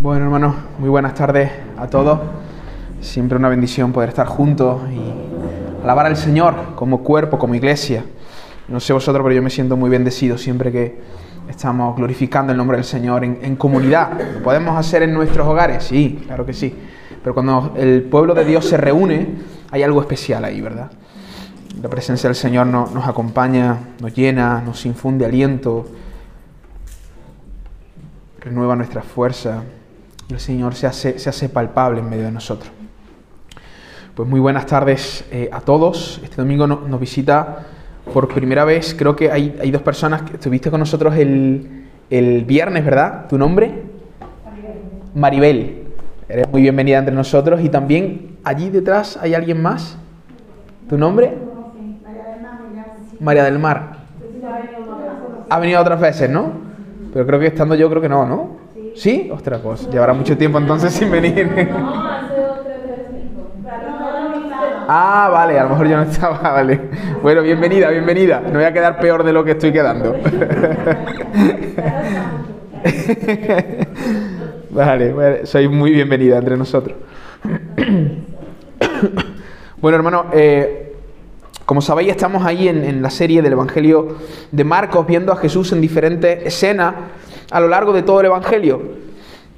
Bueno, hermanos, muy buenas tardes a todos. Siempre una bendición poder estar juntos y alabar al Señor como cuerpo, como iglesia. No sé vosotros, pero yo me siento muy bendecido siempre que estamos glorificando el nombre del Señor en, comunidad. ¿Lo podemos hacer en nuestros hogares? Sí, claro que sí. Pero cuando el pueblo de Dios se reúne, hay algo especial ahí, ¿verdad? La presencia del Señor no- nos acompaña, nos llena, nos infunde aliento, renueva nuestra fuerza. El Señor se hace, se hace palpable en medio de nosotros. Pues muy buenas tardes eh, a todos. Este domingo no- nos visita por primera vez, creo que hay, hay dos personas que estuviste con nosotros el, el viernes, ¿verdad? ¿Tu nombre? Maribel. Eres muy bienvenida entre nosotros. Y también allí detrás hay alguien más. ¿Tu nombre? María del Mar. Ha venido otras veces, ¿no? Pero creo que estando yo, creo que no, ¿no? ¿Sí? Ostras, pues llevará mucho tiempo entonces sin venir. Ah, vale, a lo mejor yo no estaba, vale. Bueno, bienvenida, bienvenida. No voy a quedar peor de lo que estoy quedando. Vale, bueno, sois muy bienvenida entre nosotros. Bueno, hermano, eh, como sabéis, estamos ahí en, en la serie del Evangelio de Marcos, viendo a Jesús en diferentes escenas a lo largo de todo el Evangelio.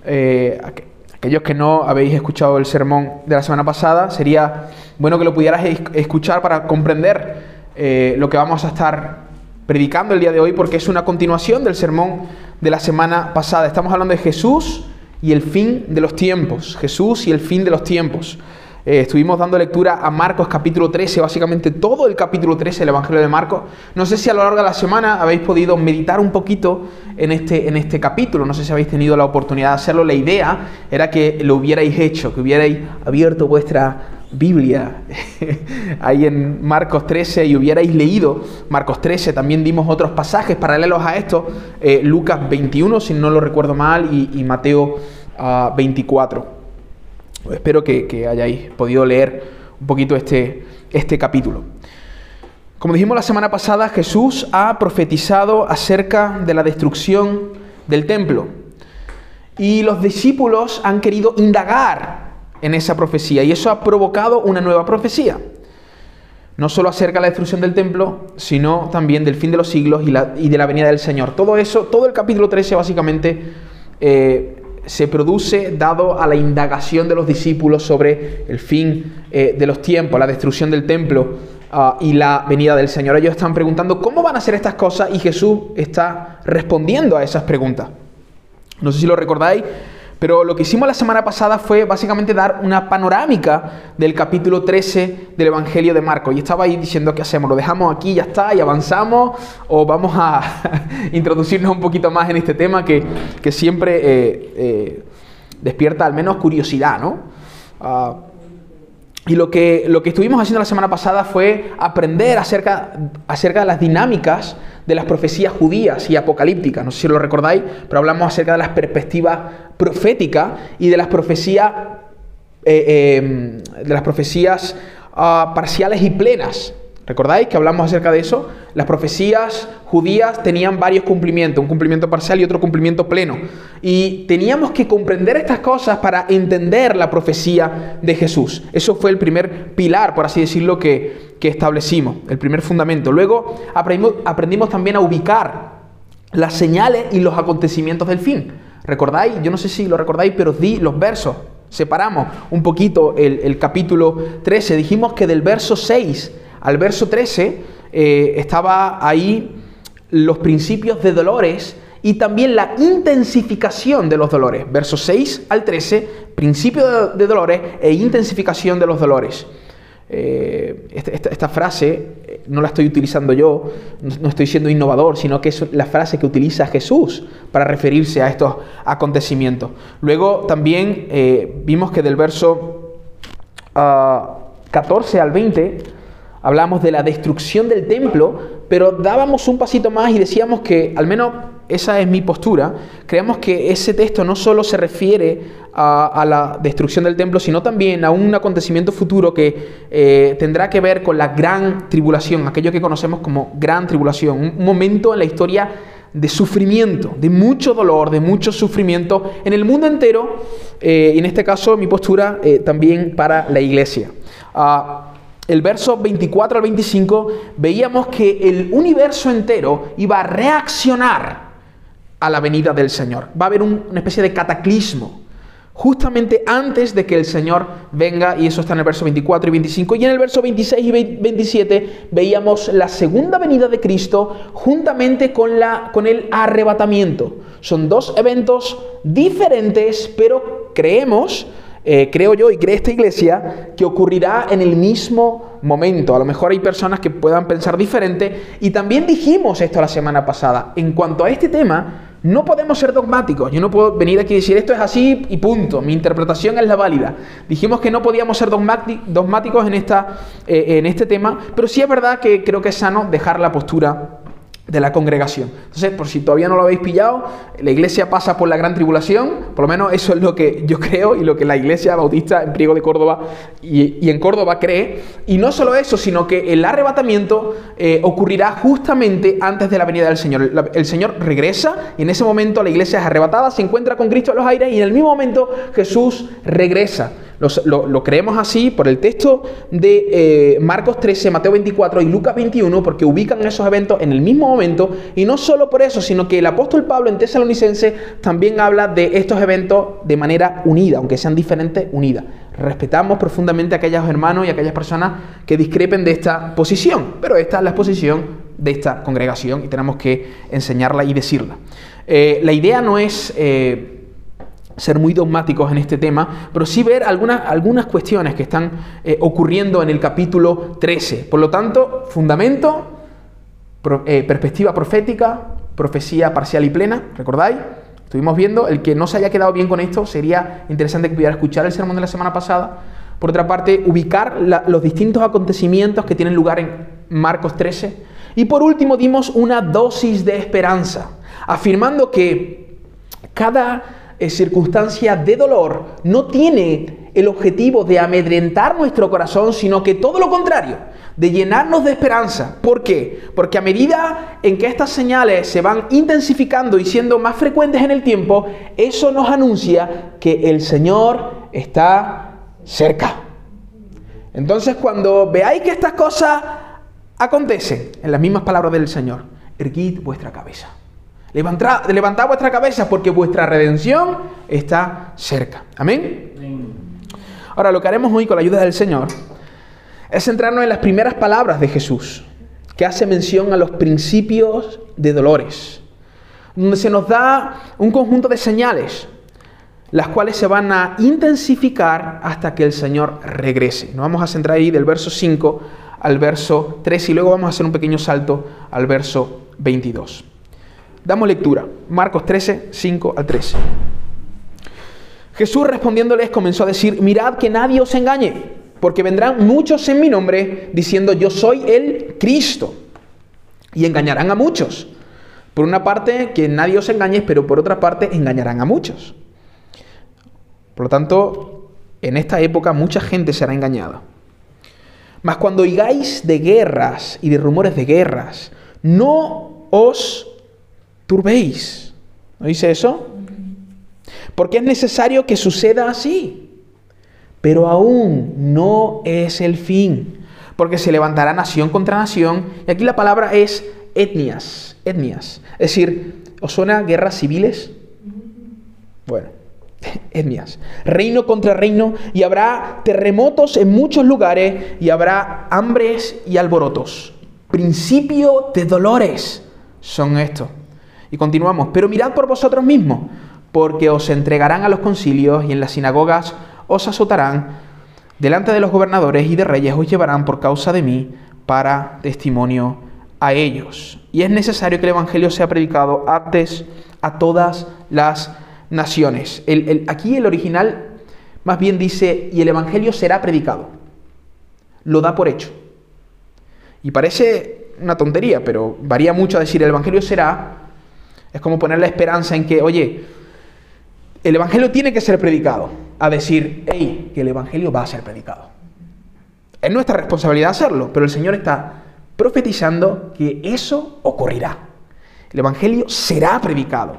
Eh, aqu- aquellos que no habéis escuchado el sermón de la semana pasada, sería bueno que lo pudieras es- escuchar para comprender eh, lo que vamos a estar predicando el día de hoy, porque es una continuación del sermón de la semana pasada. Estamos hablando de Jesús y el fin de los tiempos. Jesús y el fin de los tiempos. Eh, estuvimos dando lectura a Marcos capítulo 13, básicamente todo el capítulo 13 del Evangelio de Marcos. No sé si a lo largo de la semana habéis podido meditar un poquito en este, en este capítulo, no sé si habéis tenido la oportunidad de hacerlo. La idea era que lo hubierais hecho, que hubierais abierto vuestra Biblia ahí en Marcos 13 y hubierais leído Marcos 13. También dimos otros pasajes paralelos a esto, eh, Lucas 21, si no lo recuerdo mal, y, Mateo ah, 24. Espero que, que hayáis podido leer un poquito este, este capítulo. Como dijimos la semana pasada, Jesús ha profetizado acerca de la destrucción del templo. Y los discípulos han querido indagar en esa profecía y eso ha provocado una nueva profecía. No solo acerca de la destrucción del templo, sino también del fin de los siglos y, la- y de la venida del Señor. Todo eso, todo el capítulo 13 básicamente eh, se produce dado a la indagación de los discípulos sobre el fin eh, de los tiempos, la destrucción del templo ah, y la venida del Señor. Ellos están preguntando cómo van a ser estas cosas y Jesús está respondiendo a esas preguntas. No sé si lo recordáis, pero lo que hicimos la semana pasada fue básicamente dar una panorámica del capítulo 13 del Evangelio de Marcos. Y estaba ahí diciendo qué hacemos, lo dejamos aquí, ya está, y avanzamos, o vamos a introducirnos un poquito más en este tema que, que siempre eh, eh, despierta al menos curiosidad, ¿no? Ah, y lo que, lo que estuvimos haciendo la semana pasada fue aprender acerca, acerca de las dinámicas de las profecías judías y apocalípticas. No sé si lo recordáis, pero hablamos acerca de las perspectivas proféticas y de las profecías, eh, eh, de las profecías ah, parciales y plenas. ¿Recordáis que hablamos acerca de eso? Las profecías judías tenían varios cumplimientos, un cumplimiento parcial y otro cumplimiento pleno. Y teníamos que comprender estas cosas para entender la profecía de Jesús. Eso fue el primer pilar, por así decirlo, que, que establecimos, el primer fundamento. Luego aprendimos, aprendimos también a ubicar las señales y los acontecimientos del fin. ¿Recordáis? Yo no sé si lo recordáis, pero di los versos. Separamos un poquito el, el capítulo 13. Dijimos que del verso 6 al verso 13 eh, estaba ahí los principios de dolores y también la intensificación de los dolores. Versos 6 al 13, principio de, dolores e intensificación de los dolores. Eh, esta, esta- frase eh, no la estoy utilizando yo, no, estoy siendo innovador, sino que es la frase que utiliza Jesús para referirse a estos acontecimientos. Luego también vimos que del verso ah, 14 al 20 hablamos de la destrucción del templo, pero dábamos un pasito más y decíamos que, al menos esa es mi postura, creemos que ese texto no solo se refiere a, la destrucción del templo, sino también a un acontecimiento futuro que eh, tendrá que ver con la gran tribulación, aquello que conocemos como gran tribulación, un momento en la historia de sufrimiento, de mucho dolor, de mucho sufrimiento en el mundo entero eh, y en este caso mi postura eh, también para la iglesia. Ah, el verso 24 al 25 veíamos que el universo entero iba a reaccionar a la venida del Señor. Va a haber una especie de cataclismo justamente antes de que el Señor venga, y eso está en el verso 24 y 25, y en el verso 26 y 27 veíamos la segunda venida de Cristo juntamente con, la, con el arrebatamiento. Son dos eventos diferentes, pero creemos, eh, creo yo y cree esta iglesia, que ocurrirá en el mismo momento. A lo mejor hay personas que puedan pensar diferente, y también dijimos esto la semana pasada. En cuanto a este tema, no podemos ser dogmáticos. Yo no puedo venir aquí y decir esto es así y punto. Mi interpretación es la válida. Dijimos que no podíamos ser dogmáticos en, esta, eh, en este tema, pero sí es verdad que creo que es sano dejar la postura de la congregación. Entonces, por si todavía no lo habéis pillado, la iglesia pasa por la gran tribulación, por lo menos eso es lo que yo creo y lo que la iglesia bautista en Priego de Córdoba y, en Córdoba cree. Y no solo eso, sino que el arrebatamiento eh, ocurrirá justamente antes de la venida del Señor. el Señor regresa y en ese momento la iglesia es arrebatada, se encuentra con Cristo en los aires y en el mismo momento Jesús regresa. Lo, creemos así por el texto de eh, Marcos 13, Mateo 24 y Lucas 21, porque ubican esos eventos en el mismo momento. Y no solo por eso, sino que el apóstol Pablo en Tesalonicense también habla de estos eventos de manera unida, aunque sean diferentes, unida. Respetamos profundamente a aquellos hermanos y a aquellas personas que discrepen de esta posición, pero esta es la exposición de esta congregación y tenemos que enseñarla y decirla. Eh, la idea no es... Eh, ser muy dogmáticos en este tema, pero sí ver algunas, algunas cuestiones que están eh, ocurriendo en el capítulo 13. Por lo tanto, fundamento, eh, perspectiva profética, profecía parcial y plena, ¿recordáis? Estuvimos viendo, el que no se haya quedado bien con esto, sería interesante que pudiera escuchar el sermón de la semana pasada. Por otra parte, ubicar los distintos acontecimientos que tienen lugar en Marcos 13. Y por último, dimos una dosis de esperanza, afirmando que cada circunstancia de dolor no tiene el objetivo de amedrentar nuestro corazón, sino que todo lo contrario, de llenarnos de esperanza. ¿Por qué? Porque a medida en que estas señales se van intensificando y siendo más frecuentes en el tiempo, eso nos anuncia que el Señor está cerca. Entonces cuando veáis que estas cosas acontecen, en las mismas palabras del Señor, erguid vuestra cabeza. Levantad, levantad vuestra cabeza porque vuestra redención está cerca. Amén. Ahora, lo que haremos hoy con la ayuda del Señor es centrarnos en las primeras palabras de Jesús, que hace mención a los principios de dolores, donde se nos da un conjunto de señales, las cuales se van a intensificar hasta que el Señor regrese. Nos vamos a centrar ahí del verso 5 al verso 3 y luego vamos a hacer un pequeño salto al verso 22. Damos lectura. Marcos 13, 5 al 13. Jesús respondiéndoles comenzó a decir, mirad que nadie os engañe, porque vendrán muchos en mi nombre diciendo yo soy el Cristo. Y engañarán a muchos. Por una parte, que nadie os engañe, pero por otra parte, engañarán a muchos. Por lo tanto, en esta época mucha gente será engañada. Mas cuando oigáis de guerras y de rumores de guerras, no os turbéis. ¿No dice eso? Porque es necesario que suceda así. Pero aún no es el fin. Porque se levantará nación contra nación. Y aquí la palabra es etnias. Etnias. Es decir, ¿os suena guerras civiles? Bueno, etnias. Reino contra reino. Y habrá terremotos en muchos lugares. Y habrá hambres y alborotos. Principio de dolores son estos. Y continuamos, pero mirad por vosotros mismos, porque os entregarán a los concilios y en las sinagogas os azotarán, delante de los gobernadores y de reyes os llevarán por causa de mí para testimonio a ellos. Y es necesario que el Evangelio sea predicado antes a todas las naciones. aquí el original más bien dice, y el Evangelio será predicado. Lo da por hecho. Y parece una tontería, pero varía mucho decir, el Evangelio será es como poner la esperanza en que, oye, el Evangelio tiene que ser predicado. A decir, hey, que el Evangelio va a ser predicado. Es nuestra responsabilidad hacerlo, pero el Señor está profetizando que eso ocurrirá. El Evangelio será predicado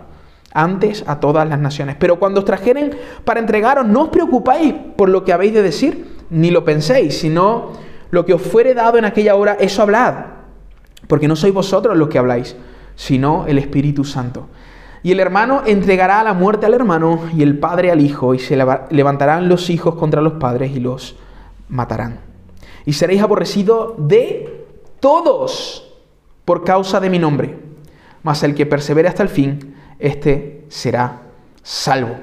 antes a todas las naciones. Pero cuando os trajeren para entregaros, no os preocupéis por lo que habéis de decir, ni lo penséis, sino lo que os fuere dado en aquella hora, eso hablad. Porque no sois vosotros los que habláis, sino el Espíritu Santo. Y el hermano entregará la muerte al hermano y el padre al hijo, y se levantarán los hijos contra los padres y los matarán. Y seréis aborrecidos de todos por causa de mi nombre. Mas el que persevere hasta el fin, éste será salvo.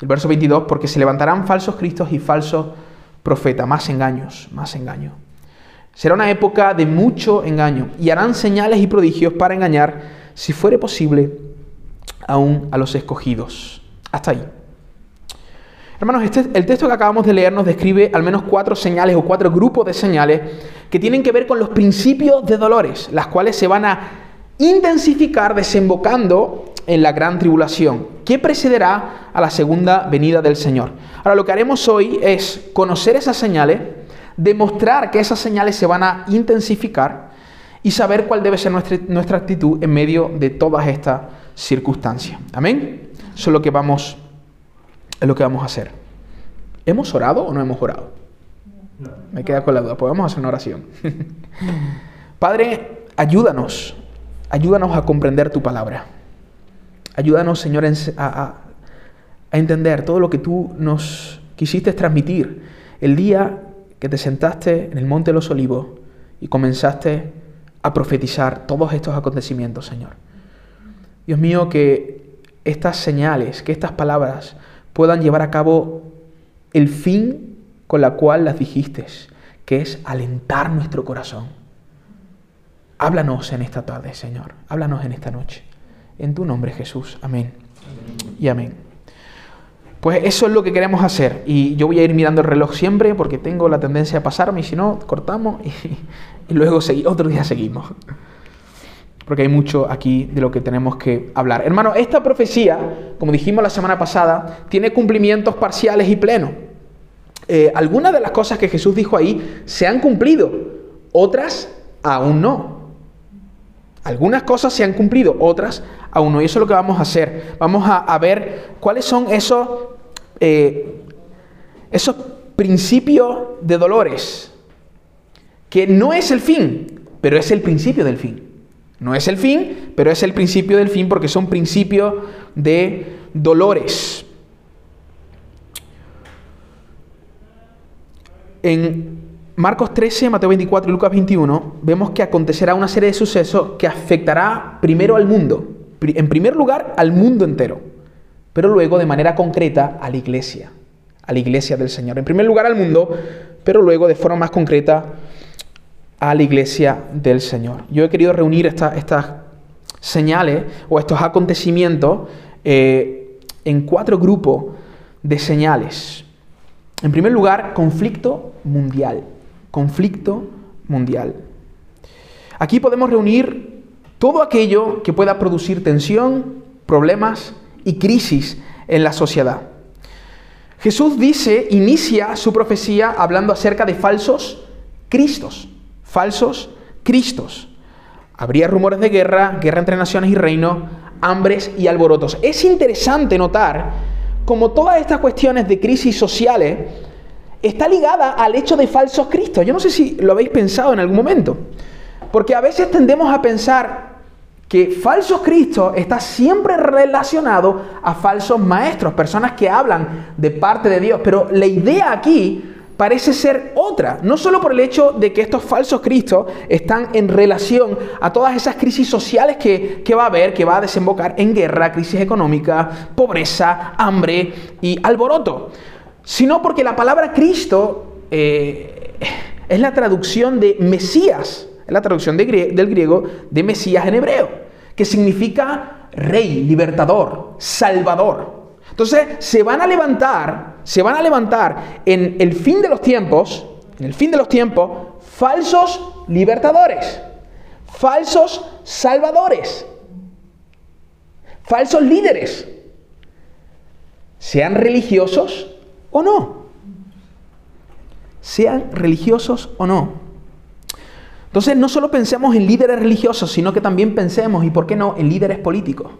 El verso 22, porque se levantarán falsos cristos y falsos profetas, más engaños, más engaños. Será una época de mucho engaño y harán señales y prodigios para engañar, si fuere posible, aún a los escogidos. Hasta ahí. Hermanos, este, el texto que acabamos de leer nos describe al menos cuatro señales o cuatro grupos de señales que tienen que ver con los principios de dolores, las cuales se van a intensificar desembocando en la gran tribulación, que precederá a la segunda venida del Señor. Ahora lo que haremos hoy es conocer esas señales, demostrar que esas señales se van a intensificar y saber cuál debe ser nuestra, nuestra actitud en medio de todas estas circunstancias. Amén. Eso es lo que vamos, es lo que vamos a hacer. ¿Hemos orado o no hemos orado? Me queda con la duda. Pues hacer una oración. Padre, ayúdanos, ayúdanos a comprender tu palabra. Ayúdanos, Señor, a, a entender todo lo que tú nos quisiste transmitir el día que te sentaste en el Monte de los Olivos y comenzaste a profetizar todos estos acontecimientos, Señor. Dios mío, que estas señales, que estas palabras puedan llevar a cabo el fin con la cual las dijiste, que es alentar nuestro corazón. Háblanos en esta tarde, Señor. Háblanos en esta noche. En tu nombre, Jesús. Amén. Y amén. Pues eso es lo que queremos hacer. Y yo voy a ir mirando el reloj siempre porque tengo la tendencia a pasarme y si no, cortamos y, luego otro día seguimos. Porque hay mucho aquí de lo que tenemos que hablar. Hermano, esta profecía, como dijimos la semana pasada, tiene cumplimientos parciales y plenos. Eh, algunas de las cosas que Jesús dijo ahí se han cumplido, otras aún no. Algunas cosas se han cumplido, otras aún no. Y eso es lo que vamos a hacer. Vamos a, ver cuáles son esos, eh, esos principios de dolores, que no es el fin, pero es el principio del fin. No es el fin, pero es el principio del fin porque son principios de dolores. En Marcos 13, Mateo 24 y Lucas 21 vemos que acontecerá una serie de sucesos que afectará primero al mundo, en primer lugar al mundo entero, pero luego de manera concreta a la iglesia, a la iglesia del Señor. En primer lugar al mundo, pero luego de forma más concreta a la iglesia del Señor. Yo he querido reunir estas señales o estos acontecimientos eh, en cuatro grupos de señales. En primer lugar, conflicto mundial. Conflicto mundial. Aquí podemos reunir todo aquello que pueda producir tensión, problemas y crisis en la sociedad. Jesús dice, inicia su profecía hablando acerca de falsos cristos falsos cristos. Habría rumores de guerra, guerra entre naciones y reinos, hambres y alborotos. Es interesante notar cómo todas estas cuestiones de crisis sociales está ligada al hecho de falsos cristos. Yo no sé si lo habéis pensado en algún momento. Porque a veces tendemos a pensar que falsos cristos está siempre relacionado a falsos maestros, personas que hablan de parte de Dios. Pero la idea aquí parece ser otra, no solo por el hecho de que estos falsos cristos están en relación a todas esas crisis sociales que, va a haber, que va a desembocar en guerra, crisis económica, pobreza, hambre y alboroto, sino porque la palabra Cristo eh, es la traducción de Mesías, es la traducción del griego de Mesías en hebreo, que significa rey, libertador, salvador. Entonces se van a levantar, se van a levantar en el fin de los tiempos, en el fin de los tiempos, falsos libertadores, falsos salvadores, falsos líderes, sean religiosos o no, sean religiosos o no. Entonces no solo pensemos en líderes religiosos, sino que también pensemos, y por qué no, en líderes políticos,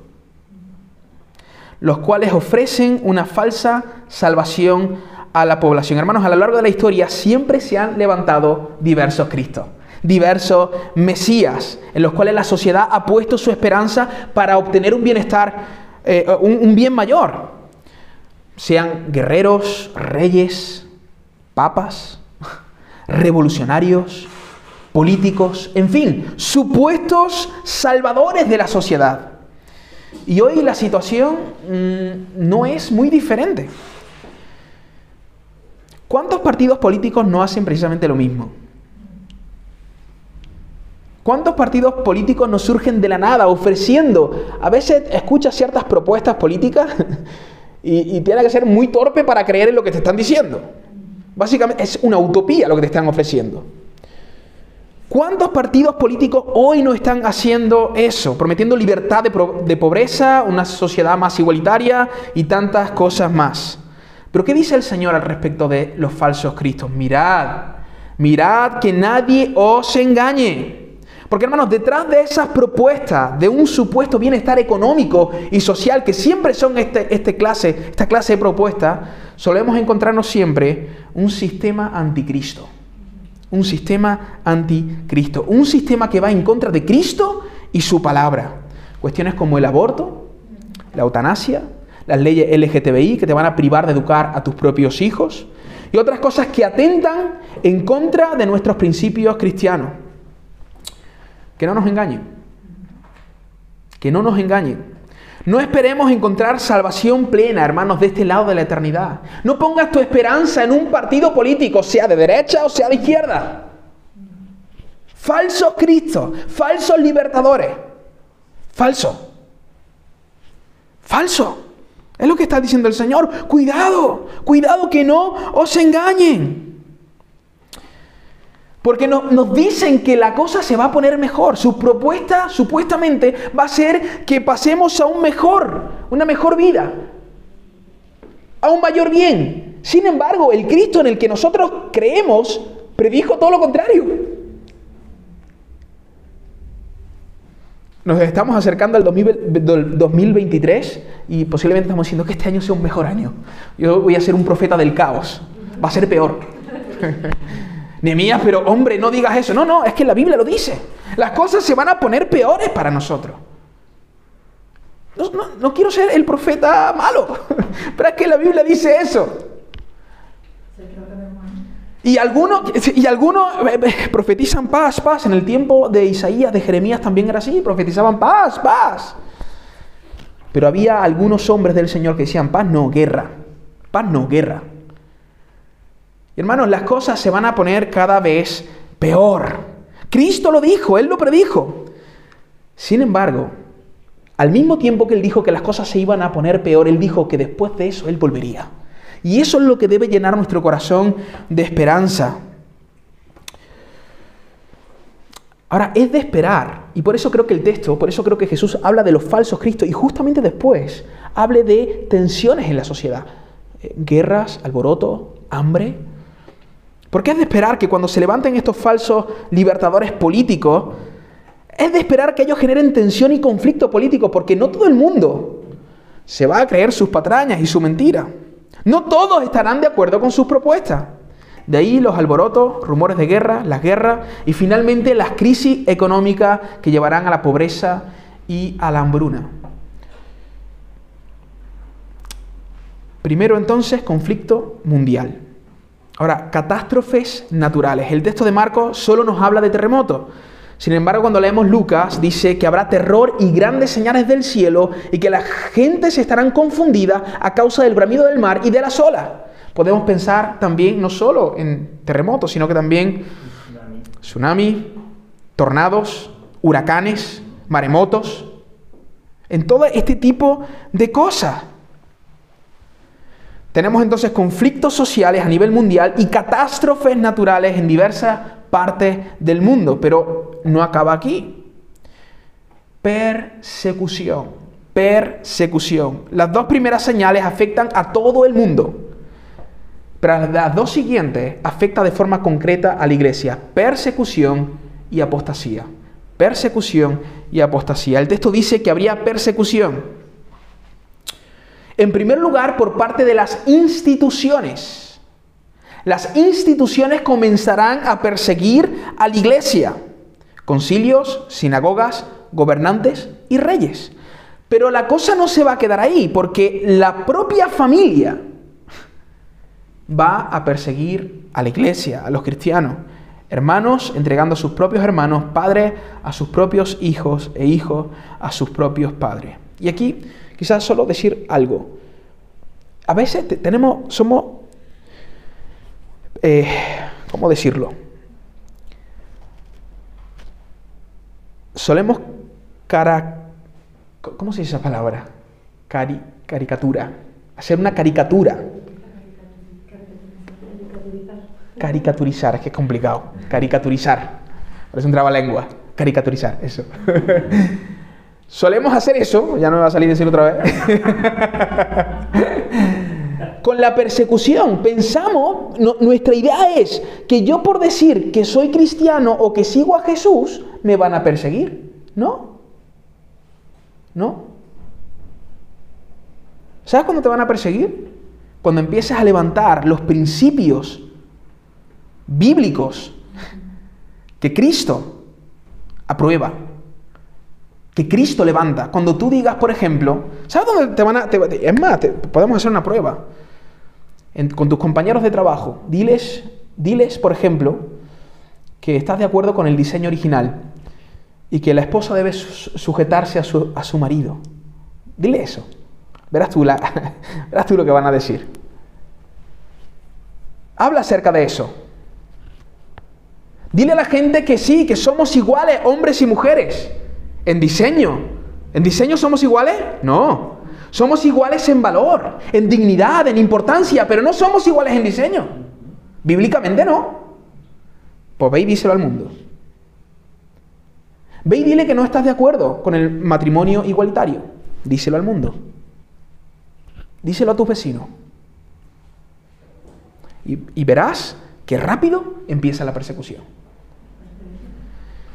los cuales ofrecen una falsa salvación a la población. Hermanos, a lo largo de la historia siempre se han levantado diversos Cristos, diversos Mesías, en los cuales la sociedad ha puesto su esperanza para obtener un bienestar, eh, un bien mayor. Sean guerreros, reyes, papas, revolucionarios, políticos, en fin, supuestos salvadores de la sociedad. Y hoy la situación mm, no es muy diferente. ¿Cuántos partidos políticos no hacen precisamente lo mismo? ¿Cuántos partidos políticos nos surgen de la nada ofreciendo? A veces escuchas ciertas propuestas políticas y, y tiene que ser muy torpe para creer en lo que te están diciendo. Básicamente es una utopía lo que te están ofreciendo. ¿Cuántos partidos políticos hoy no están haciendo eso? Prometiendo libertad de, pobreza, una sociedad más igualitaria y tantas cosas más. Pero ¿qué dice el Señor al respecto de los falsos cristos? Mirad, mirad que nadie os engañe. Porque hermanos, detrás de esas propuestas de un supuesto bienestar económico y social, que siempre son este, este clase, esta clase de propuestas, solemos encontrarnos siempre un sistema anticristo un sistema anticristo, un sistema que va en contra de Cristo y su palabra. Cuestiones como el aborto, la eutanasia, las leyes LGTBI que te van a privar de educar a tus propios hijos y otras cosas que atentan en contra de nuestros principios cristianos. Que no nos engañen. Que no nos engañen. No esperemos encontrar salvación plena, hermanos, de este lado de la eternidad. No pongas tu esperanza en un partido político, sea de derecha o sea de izquierda. Falsos Cristos, falsos libertadores. Falso. Falso. Es lo que está diciendo el Señor. Cuidado, cuidado que no os engañen. Porque nos dicen que la cosa se va a poner mejor. Su propuesta supuestamente va a ser que pasemos a un mejor, una mejor vida, a un mayor bien. Sin embargo, el Cristo en el que nosotros creemos predijo todo lo contrario. Nos estamos acercando al 2023 y posiblemente estamos diciendo que este año sea un mejor año. Yo voy a ser un profeta del caos. Va a ser peor. Pero hombre, no digas eso. No, no, es que la Biblia lo dice. Las cosas se van a poner peores para nosotros. No, quiero ser el profeta malo, pero es que la Biblia dice eso. Y algunos, y algunos eh, eh, profetizan paz, paz. En el tiempo de Isaías, de Jeremías también era así, profetizaban paz, paz. Pero había algunos hombres del Señor que decían paz, no, guerra. Paz, no, guerra. Hermanos, las cosas se van a poner cada vez peor. Cristo lo dijo, Él lo predijo. Sin embargo, al mismo tiempo que Él dijo que las cosas se iban a poner peor, Él dijo que después de eso Él volvería. Y eso es lo que debe llenar nuestro corazón de esperanza. Ahora, es de esperar, y por eso creo que el texto, por eso creo que Jesús habla de los falsos cristos y justamente después hable de tensiones en la sociedad. Eh, guerras, alboroto, hambre, porque es de esperar que cuando se levanten estos falsos libertadores políticos, es de esperar que ellos generen tensión y conflicto político, porque no todo el mundo se va a creer sus patrañas y su mentira. No todos estarán de acuerdo con sus propuestas. De ahí los alborotos, rumores de guerra, las guerras y finalmente las crisis económicas que llevarán a la pobreza y a la hambruna. Primero entonces, conflicto mundial. Ahora, catástrofes naturales. El texto de Marcos solo nos habla de terremotos. Sin embargo, cuando leemos Lucas, dice que habrá terror y grandes señales del cielo y que la gente se estarán confundida a causa del bramido del mar y de las olas. Podemos pensar también no solo en terremotos, sino que también tsunami, tornados, huracanes, maremotos, en todo este tipo de cosas. Tenemos entonces conflictos sociales a nivel mundial y catástrofes naturales en diversas partes del mundo, pero no acaba aquí. Persecución, persecución. Las dos primeras señales afectan a todo el mundo, pero las dos siguientes afectan de forma concreta a la iglesia. Persecución y apostasía. Persecución y apostasía. El texto dice que habría persecución. En primer lugar, por parte de las instituciones. Las instituciones comenzarán a perseguir a la iglesia. Concilios, sinagogas, gobernantes y reyes. Pero la cosa no se va a quedar ahí, porque la propia familia va a perseguir a la iglesia, a los cristianos. Hermanos entregando a sus propios hermanos, padres a sus propios hijos e hijos a sus propios padres. Y aquí quizás solo decir algo. A veces tenemos, somos, eh, ¿cómo decirlo? Solemos cara, ¿cómo se dice esa palabra? Cari, caricatura, hacer una caricatura Caricaturizar, es que es complicado. Caricaturizar. Parece un lengua. Caricaturizar, eso. Solemos hacer eso, ya no me va a salir decir otra vez. Con la persecución, pensamos, nuestra idea es que yo por decir que soy cristiano o que sigo a Jesús, me van a perseguir. ¿No? ¿No? ¿Sabes cuándo te van a perseguir? Cuando empieces a levantar los principios bíblicos que Cristo aprueba, que Cristo levanta. Cuando tú digas, por ejemplo, ¿sabes dónde te van a... es más, podemos hacer una prueba. con tus compañeros de trabajo, diles, diles, por ejemplo, que estás de acuerdo con el diseño original y que la esposa debe sujetarse a su, marido. Dile eso. Verás tú, verás tú lo que van a decir. Habla acerca de eso. Dile a la gente que sí, que somos iguales, hombres y mujeres. En diseño. ¿En diseño somos iguales? No. Somos iguales en valor, en dignidad, en importancia, pero no somos iguales en diseño. Bíblicamente no. Pues ve y díselo al mundo. Ve y dile que no estás de acuerdo con el matrimonio igualitario. Díselo al mundo. Díselo a tus vecinos. Y, y verás que rápido empieza la persecución.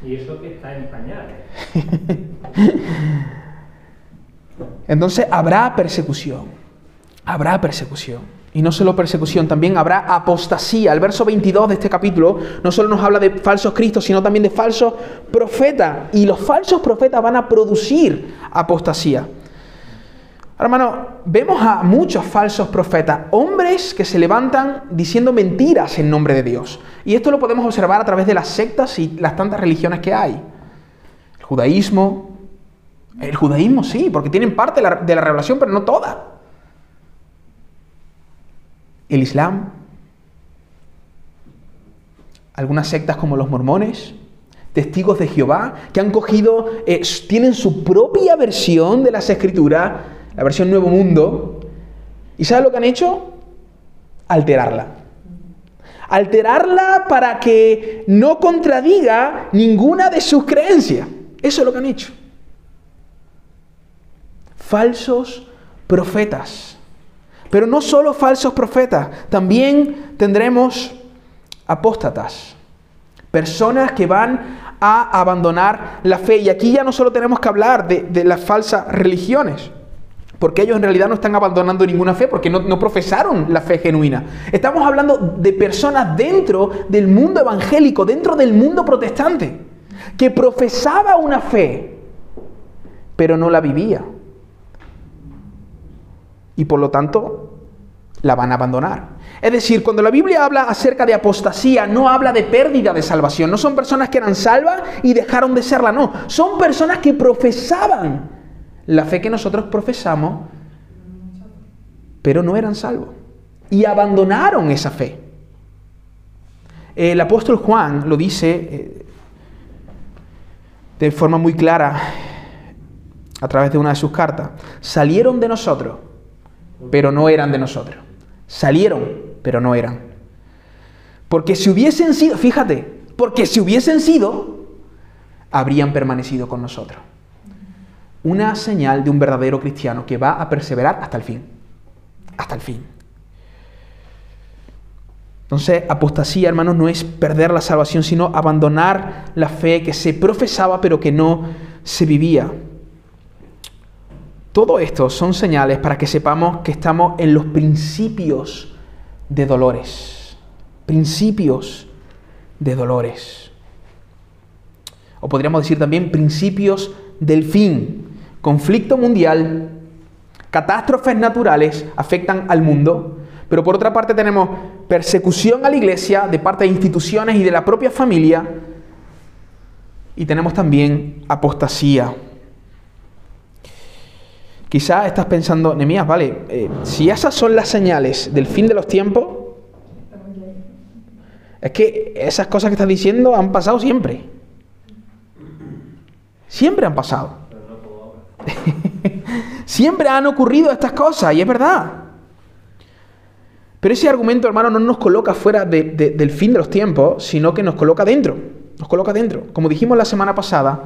Y eso que está en pañales. Entonces habrá persecución. Habrá persecución. Y no solo persecución, también habrá apostasía. El verso 22 de este capítulo no solo nos habla de falsos cristos, sino también de falsos profetas. Y los falsos profetas van a producir apostasía. Hermano, vemos a muchos falsos profetas, hombres que se levantan diciendo mentiras en nombre de Dios. Y esto lo podemos observar a través de las sectas y las tantas religiones que hay. El judaísmo, el judaísmo sí, porque tienen parte de la, revelación, pero no toda. El Islam, algunas sectas como los mormones, testigos de Jehová, que han cogido, eh, tienen su propia versión de las escrituras la versión Nuevo Mundo. ¿Y sabes lo que han hecho? Alterarla. Alterarla para que no contradiga ninguna de sus creencias. Eso es lo que han hecho. Falsos profetas. Pero no solo falsos profetas, también tendremos apóstatas. Personas que van a abandonar la fe. Y aquí ya no solo tenemos que hablar de, de las falsas religiones porque ellos en realidad no están abandonando ninguna fe, porque no, profesaron la fe genuina. Estamos hablando de personas dentro del mundo evangélico, dentro del mundo protestante, que profesaba una fe, pero no la vivía. Y por lo tanto, la van a abandonar. Es decir, cuando la Biblia habla acerca de apostasía, no habla de pérdida de salvación. No son personas que eran salvas y dejaron de serla, no. Son personas que profesaban la fe que nosotros profesamos, pero no eran salvos. Y abandonaron esa fe. El apóstol Juan lo dice eh, de forma muy clara a través de una de sus cartas. Salieron de nosotros, pero no eran de nosotros. Salieron, pero no eran. Porque si hubiesen sido, fíjate, porque si hubiesen sido, habrían permanecido con nosotros una señal de un verdadero cristiano que va a perseverar hasta el fin. Hasta el fin. Entonces, apostasía, hermanos, no es perder la salvación, sino abandonar la fe que se profesaba pero que no se vivía. Todo esto son señales para que sepamos que estamos en los principios de dolores. Principios de dolores. O podríamos decir también principios del fin. Conflicto mundial, catástrofes naturales afectan al mundo, pero por otra parte tenemos persecución a la iglesia de parte de instituciones y de la propia familia, y tenemos también apostasía. Quizás estás pensando, Nemías, vale, eh, si esas son las señales del fin de los tiempos, es que esas cosas que estás diciendo han pasado siempre. Siempre han pasado. siempre han ocurrido estas cosas, y es verdad. Pero ese argumento, hermano, no nos coloca fuera del fin de los tiempos, sino que nos coloca dentro. Nos coloca dentro. Como dijimos la semana pasada,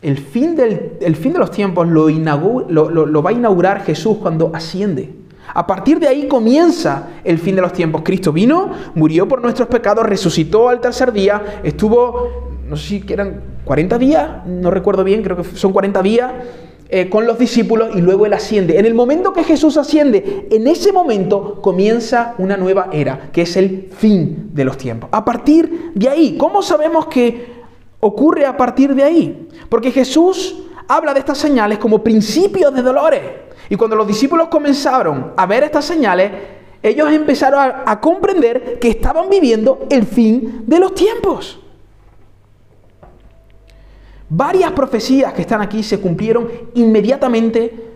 el fin, del, fin de los tiempos lo, lo, va a inaugurar Jesús cuando asciende. A partir de ahí comienza el fin de los tiempos. Cristo vino, murió por nuestros pecados, resucitó al tercer día, estuvo, no sé si eran 40 días, no recuerdo bien, creo que son 40 días, eh, con los discípulos y luego Él asciende. En el momento que Jesús asciende, en ese momento comienza una nueva era, que es el fin de los tiempos. A partir de ahí, ¿cómo sabemos que ocurre a partir de ahí. Porque Jesús habla de estas señales como principios de dolores. Y cuando los discípulos comenzaron a ver estas señales, ellos empezaron a, comprender que estaban viviendo el fin de los tiempos. Varias profecías que están aquí se cumplieron inmediatamente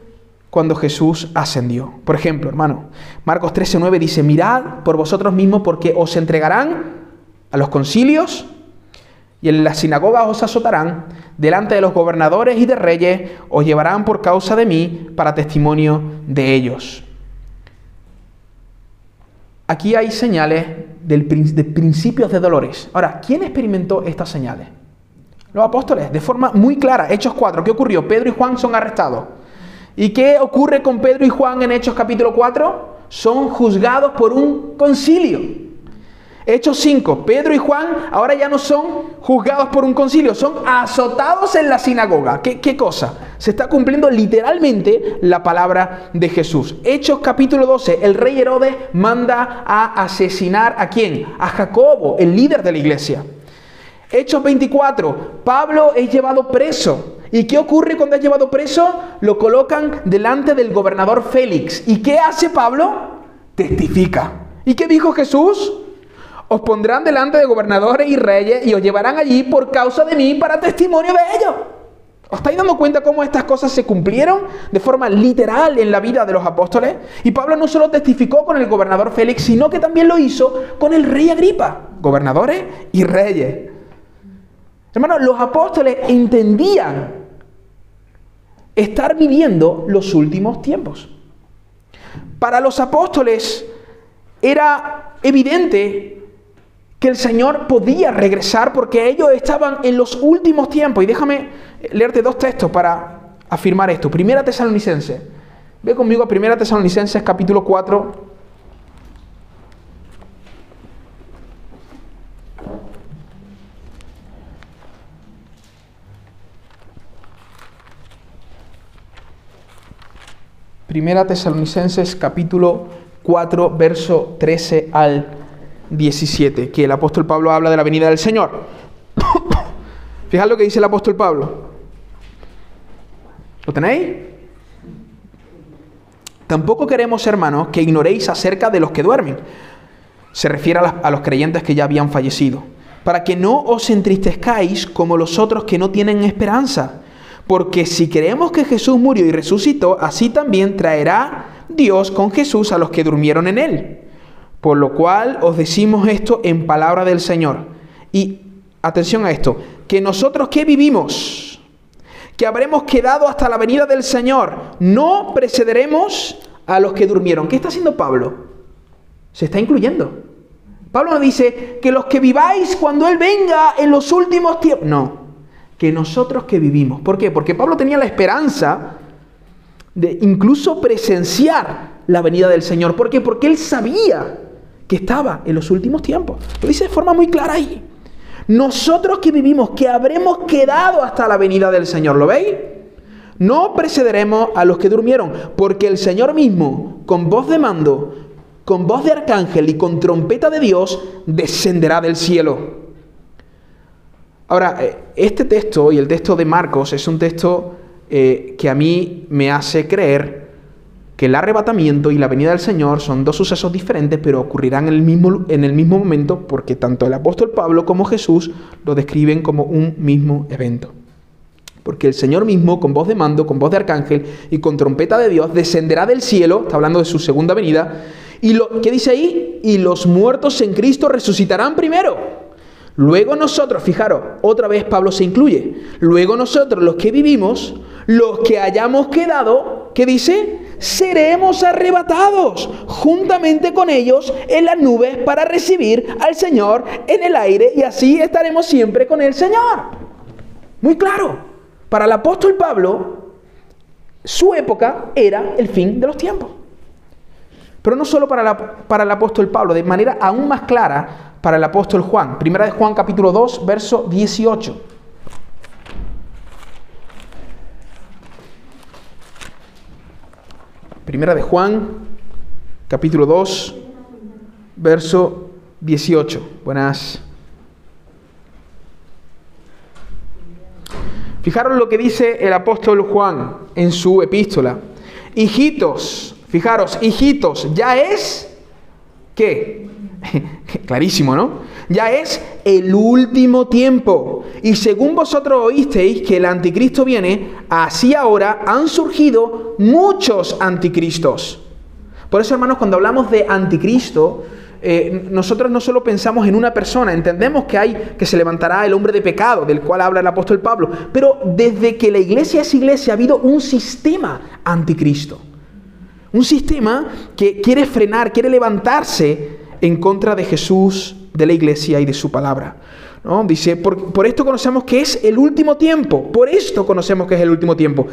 cuando Jesús ascendió. Por ejemplo, hermano, Marcos 13:9 dice, mirad por vosotros mismos porque os entregarán a los concilios y en las sinagogas os azotarán, delante de los gobernadores y de reyes os llevarán por causa de mí para testimonio de ellos. Aquí hay señales de principios de dolores. Ahora, ¿quién experimentó estas señales? Los apóstoles, de forma muy clara. Hechos 4, ¿qué ocurrió? Pedro y Juan son arrestados. ¿Y qué ocurre con Pedro y Juan en Hechos capítulo 4? Son juzgados por un concilio. Hechos 5, Pedro y Juan ahora ya no son juzgados por un concilio, son azotados en la sinagoga. ¿Qué, cosa? Se está cumpliendo literalmente la palabra de Jesús. Hechos capítulo 12, el rey Herodes manda a asesinar a quién? A Jacobo, el líder de la iglesia. Hechos 24, Pablo es llevado preso. ¿Y qué ocurre cuando es llevado preso? Lo colocan delante del gobernador Félix. ¿Y qué hace Pablo? Testifica. ¿Y qué dijo Jesús? Os pondrán delante de gobernadores y reyes y os llevarán allí por causa de mí para testimonio de ellos. ¿Os estáis dando cuenta cómo estas cosas se cumplieron de forma literal en la vida de los apóstoles? Y Pablo no solo testificó con el gobernador Félix, sino que también lo hizo con el rey Agripa, gobernadores y reyes. Hermanos, los apóstoles entendían estar viviendo los últimos tiempos. Para los apóstoles era evidente que el Señor podía regresar porque ellos estaban en los últimos tiempos. Y déjame leerte dos textos para afirmar esto. Primera Tesalonicense. Ve conmigo a Primera Tesalonicenses capítulo 4. Primera Tesalonicenses capítulo 4, verso 13 al 17, que el apóstol Pablo habla de la venida del Señor. Fijad lo que dice el apóstol Pablo. ¿Lo tenéis? Tampoco queremos, hermanos, que ignoréis acerca de los que duermen. Se refiere a, los creyentes que ya habían fallecido. Para que no os entristezcáis como los otros que no tienen esperanza. Porque si creemos que Jesús murió y resucitó, así también traerá Dios con Jesús a los que durmieron en él. Por lo cual os decimos esto en palabra del Señor. Y atención a esto, que nosotros que vivimos, que habremos quedado hasta la venida del Señor, no precederemos a los que durmieron. ¿Qué está haciendo Pablo? Se está incluyendo. Pablo nos dice que los que viváis cuando Él venga en los últimos tiempos. No, que nosotros que vivimos. ¿Por qué? Porque Pablo tenía la esperanza de incluso presenciar la venida del Señor. ¿Por qué? Porque Él sabía que estaba en los últimos tiempos. Lo dice de forma muy clara ahí. Nosotros que vivimos, que habremos quedado hasta la venida del Señor, ¿lo veis? No precederemos a los que durmieron, porque el Señor mismo, con voz de mando, con voz de arcángel y con trompeta de Dios, descenderá del cielo. Ahora, eh, este texto y el texto de Marcos es un texto eh, que a mí me hace creer que el arrebatamiento y la venida del Señor son dos sucesos diferentes, pero ocurrirán en el mismo, en el mismo momento, porque tanto el apóstol Pablo como Jesús lo describen como un mismo evento. Porque el Señor mismo, con voz de mando, con voz de arcángel y con trompeta de Dios, descenderá del cielo, está hablando de su segunda venida, y lo, ¿qué dice ahí? Y los muertos en Cristo resucitarán primero. Luego nosotros, fijaros, otra vez Pablo se incluye. Luego nosotros, los que vivimos, los que hayamos quedado, ¿qué dice? Seremos arrebatados juntamente con ellos en las nubes para recibir al Señor en el aire y así estaremos siempre con el Señor. Muy claro. Para el apóstol Pablo, su época era el fin de los tiempos. Pero no solo para, para el apóstol Pablo, de manera aún más clara para el apóstol Juan. Primera de Juan capítulo 2, verso 18. Primera de Juan, capítulo 2, verso 18. Buenas. Fijaros lo que dice el apóstol Juan en su epístola. Hijitos, fijaros, hijitos, ya es, ¿qué? Clarísimo, ¿no? Ya es el último tiempo. Y según vosotros oísteis que el anticristo viene, así ahora han surgido muchos anticristos. Por eso, hermanos, cuando hablamos de anticristo, eh, nosotros no solo pensamos en una persona, entendemos que hay que se levantará el hombre de pecado, del cual habla el apóstol Pablo, pero desde que la iglesia es iglesia ha habido un sistema anticristo. Un sistema que quiere frenar, quiere levantarse en contra de Jesús, de la iglesia y de su palabra. ¿no? Dice, por, por esto conocemos que es el último tiempo, por esto conocemos que es el último tiempo.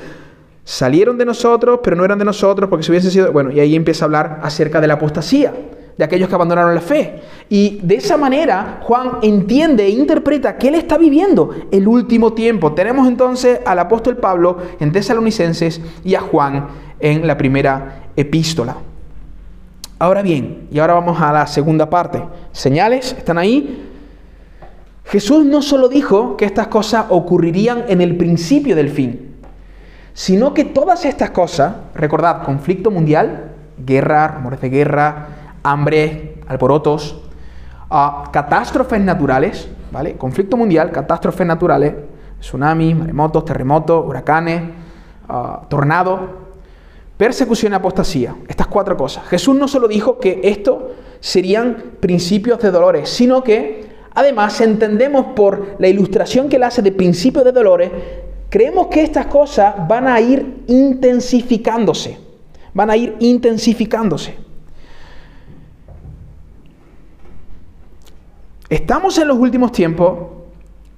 Salieron de nosotros, pero no eran de nosotros porque si hubiesen sido... Bueno, y ahí empieza a hablar acerca de la apostasía de aquellos que abandonaron la fe. Y de esa manera Juan entiende e interpreta que él está viviendo el último tiempo. Tenemos entonces al apóstol Pablo en Tesalonicenses y a Juan en la primera epístola. Ahora bien, y ahora vamos a la segunda parte. Señales, ¿están ahí? Jesús no solo dijo que estas cosas ocurrirían en el principio del fin, sino que todas estas cosas, recordad, conflicto mundial, guerra, rumores de guerra, hambre, alborotos, catástrofes naturales, ¿vale? Conflicto mundial, catástrofes naturales, tsunamis, maremotos, terremotos, huracanes, tornados, persecución y apostasía. Estas cuatro cosas. Jesús no solo dijo que esto serían principios de dolores, sino que además entendemos por la ilustración que él hace de principios de dolores, creemos que estas cosas van a ir intensificándose. Van a ir intensificándose. Estamos en los últimos tiempos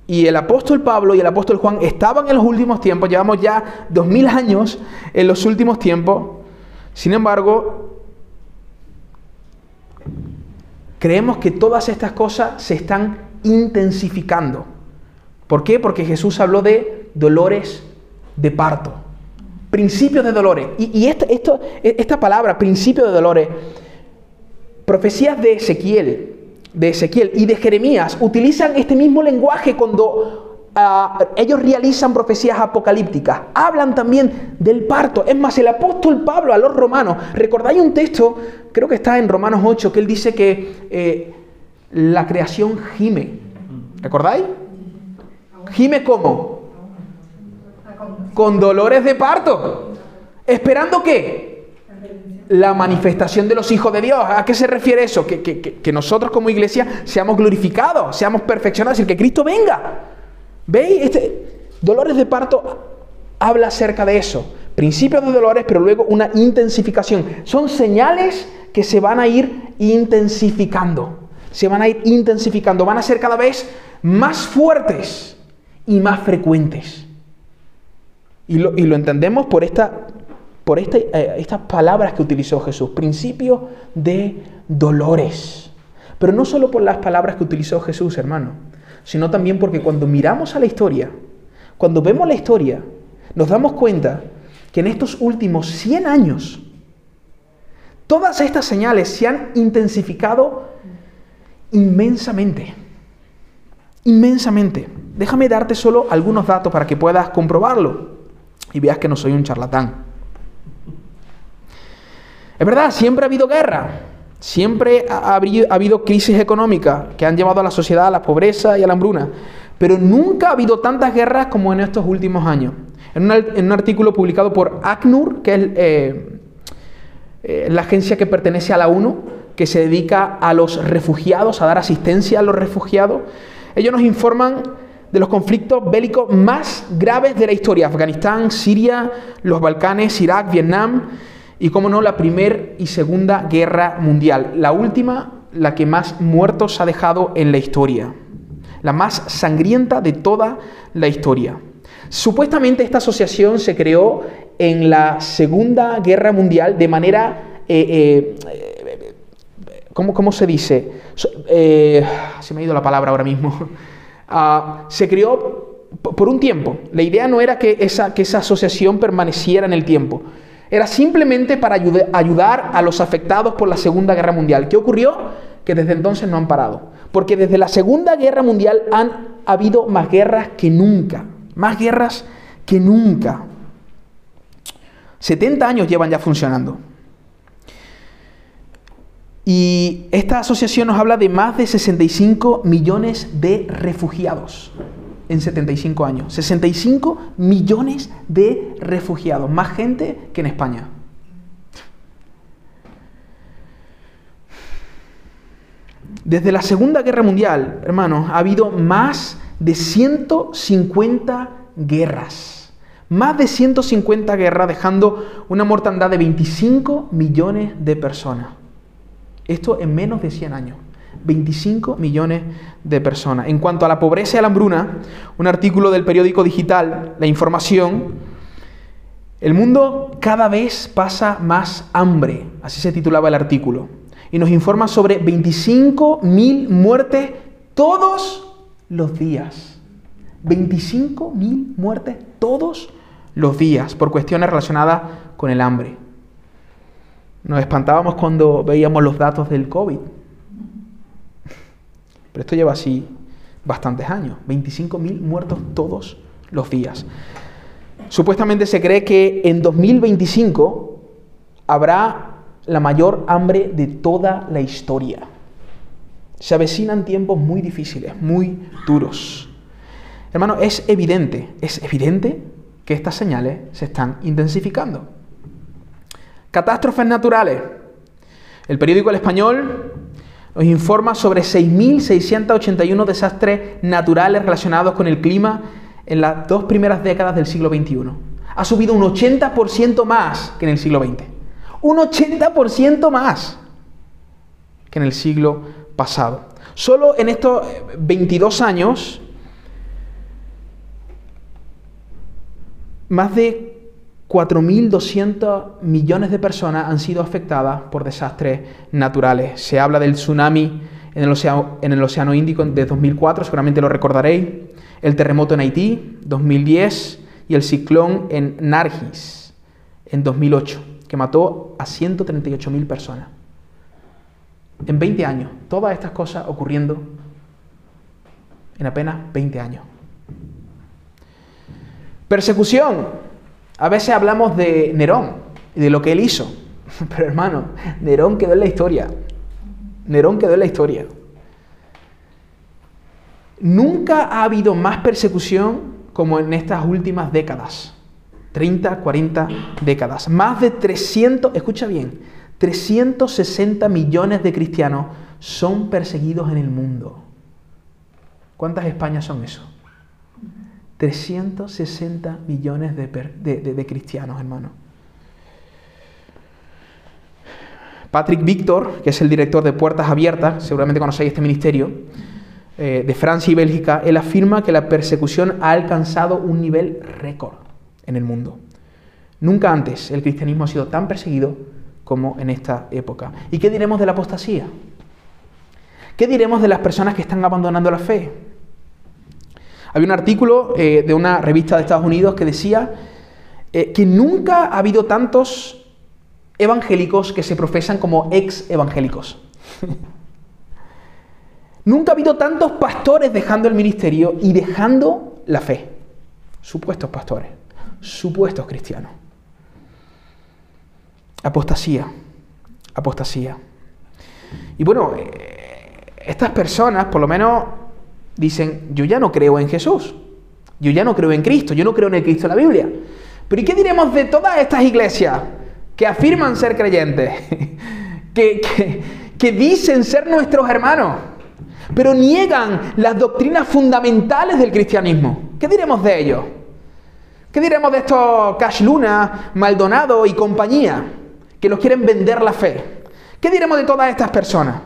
y el apóstol Pablo y el apóstol Juan estaban en los últimos tiempos, llevamos ya dos mil años en los últimos tiempos. Sin embargo, creemos que todas estas cosas se están intensificando. ¿Por qué? Porque Jesús habló de dolores de parto, principios de dolores. Y, esta palabra, principio de dolores, profecías de Ezequiel, de Ezequiel y de Jeremías utilizan este mismo lenguaje cuando ah, ellos realizan profecías apocalípticas. Hablan también del parto. Es más, el apóstol Pablo a los romanos, recordáis un texto, creo que está en Romanos 8, que él dice que eh, la creación gime. ¿Recordáis? ¿Gime cómo? Con dolores de parto. ¿Esperando qué? La manifestación de los hijos de Dios. ¿A qué se refiere eso? Que, nosotros como iglesia seamos glorificados, seamos perfeccionados y que Cristo venga. ¿Veis? Este, dolores de parto habla acerca de eso. Principios de dolores, pero luego una intensificación. Son señales que se van a ir intensificando. Se van a ir intensificando. Van a ser cada vez más fuertes y más frecuentes. Y lo, y lo entendemos por esta por este, eh, estas palabras que utilizó Jesús, principio de dolores. Pero no solo por las palabras que utilizó Jesús, hermano, sino también porque cuando miramos a la historia, cuando vemos la historia, nos damos cuenta que en estos últimos 100 años, todas estas señales se han intensificado inmensamente. Inmensamente. Déjame darte solo algunos datos para que puedas comprobarlo y veas que no soy un charlatán. Es verdad, siempre ha habido guerra, siempre ha habido crisis económica que han llevado a la sociedad a la pobreza y a la hambruna, pero nunca ha habido tantas guerras como en estos últimos años. En, un artículo publicado por ACNUR, que es eh, eh, la agencia que pertenece a la ONU, que se dedica a los refugiados, a dar asistencia a los refugiados, ellos nos informan de los conflictos bélicos más graves de la historia. Afganistán, Siria, los Balcanes, Irak, Vietnam y, como no, la Primera y Segunda Guerra Mundial. La última, la que más muertos ha dejado en la historia. La más sangrienta de toda la historia. Supuestamente esta asociación se creó en la Segunda Guerra Mundial de manera... Eh, eh, ¿cómo, se dice? Eh, se me ha ido la palabra ahora mismo. Ah, se creó por un tiempo. La idea no era que esa, que esa asociación permaneciera en el tiempo. Era simplemente para ayudar a los afectados por la Segunda Guerra Mundial. ¿Qué ocurrió? Que desde entonces no han parado. Porque desde la Segunda Guerra Mundial han habido más guerras que nunca. Más guerras que nunca. 70 años llevan ya funcionando. Y esta asociación nos habla de más de 65 millones de refugiados en 75 años. 65 millones de refugiados, más gente que en España. Desde la Segunda Guerra Mundial, hermanos, ha habido más de 150 guerras. Más de 150 guerras dejando una mortandad de 25 millones de personas. Esto en menos de 100 años. 25 millones de personas. En cuanto a la pobreza y la hambruna, un artículo del periódico digital La Información, el mundo cada vez pasa más hambre, así se titulaba el artículo, y nos informa sobre 25 mil muertes todos los días. 25.000 muertes todos los días por cuestiones relacionadas con el hambre. Nos espantábamos cuando veíamos los datos del COVID. Pero esto lleva así bastantes años. 25.000 muertos todos los días. Supuestamente se cree que en 2025 habrá la mayor hambre de toda la historia. Se avecinan tiempos muy difíciles, muy duros. Hermano, es evidente, es evidente que estas señales se están intensificando. Catástrofes naturales. El periódico El Español nos informa sobre 6.681 desastres naturales relacionados con el clima en las dos primeras décadas del siglo XXI. Ha subido un 80% más que en el siglo XX. Un 80% más que en el siglo pasado. Solo en estos 22 eh, años, más de 4.200 millones de personas han sido afectadas por desastres naturales. Se habla del tsunami en el, océano, en el Océano Índico de 2004, seguramente lo recordaréis, el terremoto en Haití, 2010, y el ciclón en Nargis, en 2008, que mató a 138.000 personas en 20 años. Todas estas cosas ocurriendo en apenas 20 años. Persecución. A veces hablamos de Nerón y de lo que él hizo. Pero hermano, Nerón quedó en la historia. Nerón quedó en la historia. Nunca ha habido más persecución como en estas últimas décadas. 30, 40 décadas. Más de 300, escucha bien, 360 millones de cristianos son perseguidos en el mundo. ¿Cuántas Españas son eso? 360 millones de, cristianos, hermano. Patrick Víctor, que es el director de Puertas Abiertas, seguramente conocéis este ministerio, eh, de Francia y Bélgica, él afirma que la persecución ha alcanzado un nivel récord en el mundo. Nunca antes el cristianismo ha sido tan perseguido como en esta época. ¿Y qué diremos de la apostasía? ¿Qué diremos de las personas que están abandonando la fe? Había un artículo eh, de una revista de Estados Unidos que decía eh, que nunca ha habido tantos evangélicos que se profesan como ex evangélicos. nunca ha habido tantos pastores dejando el ministerio y dejando la fe. Supuestos pastores, supuestos cristianos. Apostasía, apostasía. Y bueno, eh, estas personas, por lo menos dicen, yo ya no creo en Jesús, yo ya no creo en Cristo, yo no creo en el Cristo de la Biblia. Pero ¿y qué diremos de todas estas iglesias que afirman ser creyentes, que, que dicen ser nuestros hermanos, pero niegan las doctrinas fundamentales del cristianismo? ¿Qué diremos de ellos? ¿Qué diremos de estos Cash Luna, Maldonado y compañía, que los quieren vender la fe? ¿Qué diremos de todas estas personas?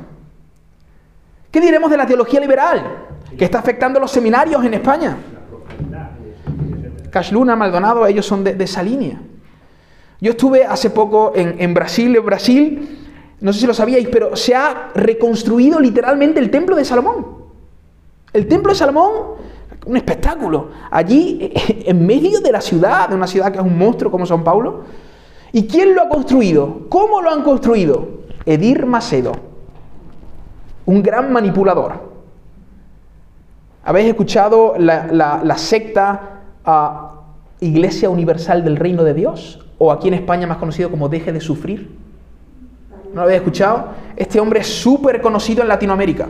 ¿Qué diremos de la teología liberal? Que está afectando los seminarios en España. Cash Luna, Maldonado, ellos son de, esa línea. Yo estuve hace poco en, Brasil, en Brasil, no sé si lo sabíais, pero se ha reconstruido literalmente el templo de Salomón. El templo de Salomón, un espectáculo. Allí, en medio de la ciudad, de una ciudad que es un monstruo como São Paulo. ¿Y quién lo ha construido? ¿Cómo lo han construido? Edir Macedo, un gran manipulador. ¿Habéis escuchado la, secta Iglesia Universal del Reino de Dios? O aquí en España más conocido como Deje de Sufrir. ¿No lo habéis escuchado? Este hombre es súper conocido en Latinoamérica.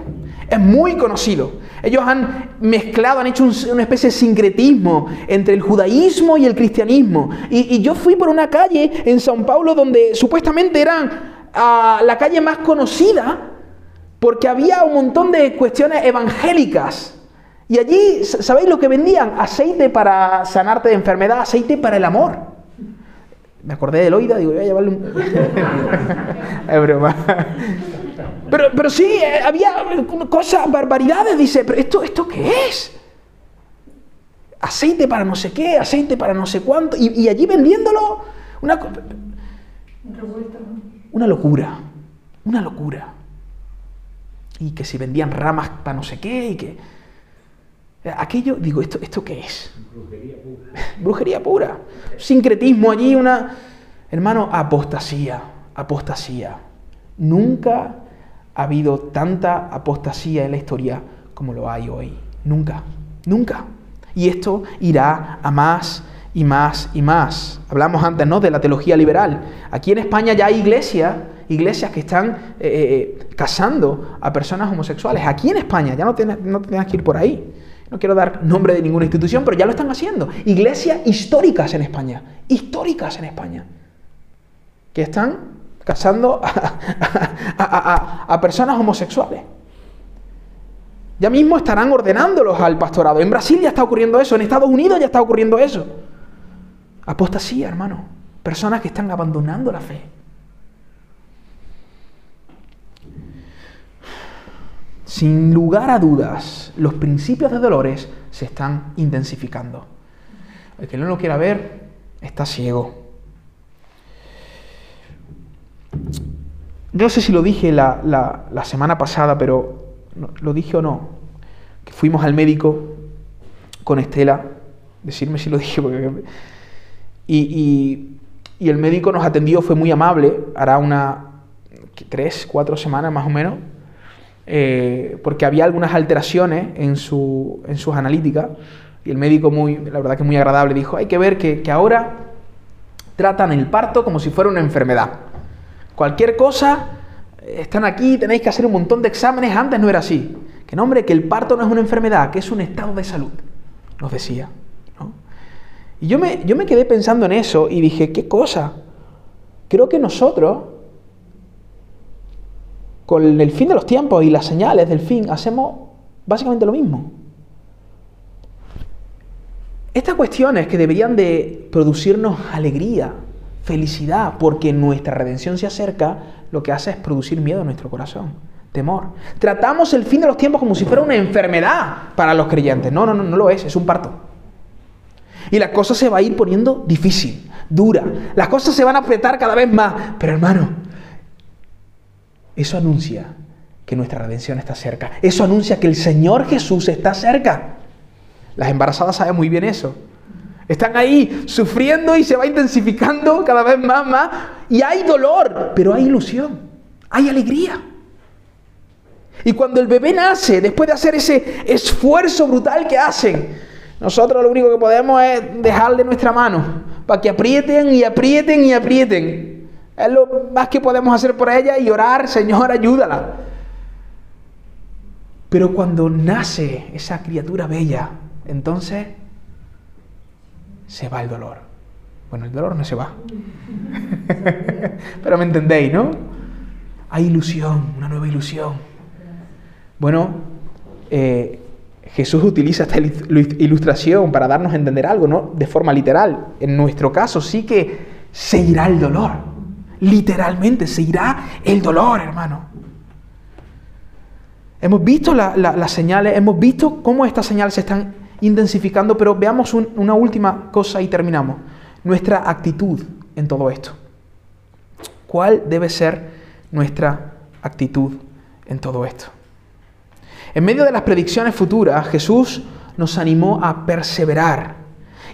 Es muy conocido. Ellos han mezclado, han hecho una especie de sincretismo entre el judaísmo y el cristianismo. Y, yo fui por una calle en São Paulo donde supuestamente eran ah, la calle más conocida porque había un montón de cuestiones evangélicas y allí, ¿sabéis lo que vendían? Aceite para sanarte de enfermedad, aceite para el amor. Me acordé de Loida, digo, voy a llevarle un... es broma. Pero, pero sí, eh, había cosas, barbaridades, dice, pero ¿esto, ¿esto qué es? Aceite para no sé qué, aceite para no sé cuánto, y, allí vendiéndolo, una, una locura, una locura. Y que si vendían ramas para no sé qué, y que Aquello, digo, ¿esto, ¿esto qué es? Brujería pura. Brujería pura. Sincretismo allí, una... Hermano, apostasía, apostasía. Nunca ha habido tanta apostasía en la historia como lo hay hoy. Nunca, nunca. Y esto irá a más y más y más. Hablamos antes, ¿no? De la teología liberal. Aquí en España ya hay iglesias, iglesias que están eh, eh, casando a personas homosexuales. Aquí en España, ya no tienes, no tienes que ir por ahí. No quiero dar nombre de ninguna institución, pero ya lo están haciendo. Iglesias históricas en España, históricas en España, que están casando a, personas homosexuales. Ya mismo estarán ordenándolos al pastorado. En Brasil ya está ocurriendo eso, en Estados Unidos ya está ocurriendo eso. Apostasía, hermano. Personas que están abandonando la fe. Sin lugar a dudas, los principios de dolores se están intensificando. El que no lo quiera ver está ciego. No sé si lo dije la, semana pasada, pero lo dije o no. Que fuimos al médico con Estela, decirme si lo dije, y, y el médico nos atendió, fue muy amable, hará una tres, cuatro semanas más o menos eh, porque había algunas alteraciones en, su, en sus analíticas y el médico, muy, la verdad que muy agradable, dijo, hay que ver que, que ahora tratan el parto como si fuera una enfermedad. Cualquier cosa, eh, están aquí, tenéis que hacer un montón de exámenes, antes no era así. Que no, hombre, que el parto no es una enfermedad, que es un estado de salud, nos decía. Y yo me, yo me quedé pensando en eso y dije, ¿qué cosa? Creo que nosotros con el fin de los tiempos y las señales del fin, hacemos básicamente lo mismo. Estas cuestiones que deberían de producirnos alegría, felicidad, porque nuestra redención se acerca, lo que hace es producir miedo en nuestro corazón, temor. Tratamos el fin de los tiempos como si fuera una enfermedad para los creyentes. No, no, no, no lo es, es un parto. Y la cosa se va a ir poniendo difícil, dura. Las cosas se van a apretar cada vez más. Pero hermano, eso anuncia que nuestra redención está cerca. Eso anuncia que el Señor Jesús está cerca. Las embarazadas saben muy bien eso. Están ahí sufriendo y se va intensificando cada vez más, más. Y hay dolor, pero hay ilusión, hay alegría. Y cuando el bebé nace, después de hacer ese esfuerzo brutal que hacen, nosotros lo único que podemos es dejarle nuestra mano para que aprieten y aprieten y aprieten. Es lo más que podemos hacer por ella y orar, Señor, ayúdala. Pero cuando nace esa criatura bella, entonces se va el dolor. Bueno, el dolor no se va. Pero me entendéis, ¿no? Hay ilusión, una nueva ilusión. Bueno, eh, Jesús utiliza esta ilustración para darnos a entender algo, ¿no? De forma literal. En nuestro caso sí que se irá el dolor. Literalmente, se irá el dolor, hermano. Hemos visto las señales, hemos visto cómo estas señales se están intensificando, pero veamos una última cosa y terminamos. Nuestra actitud en todo esto. ¿Cuál debe ser nuestra actitud en todo esto? En medio de las predicciones futuras, Jesús nos animó a perseverar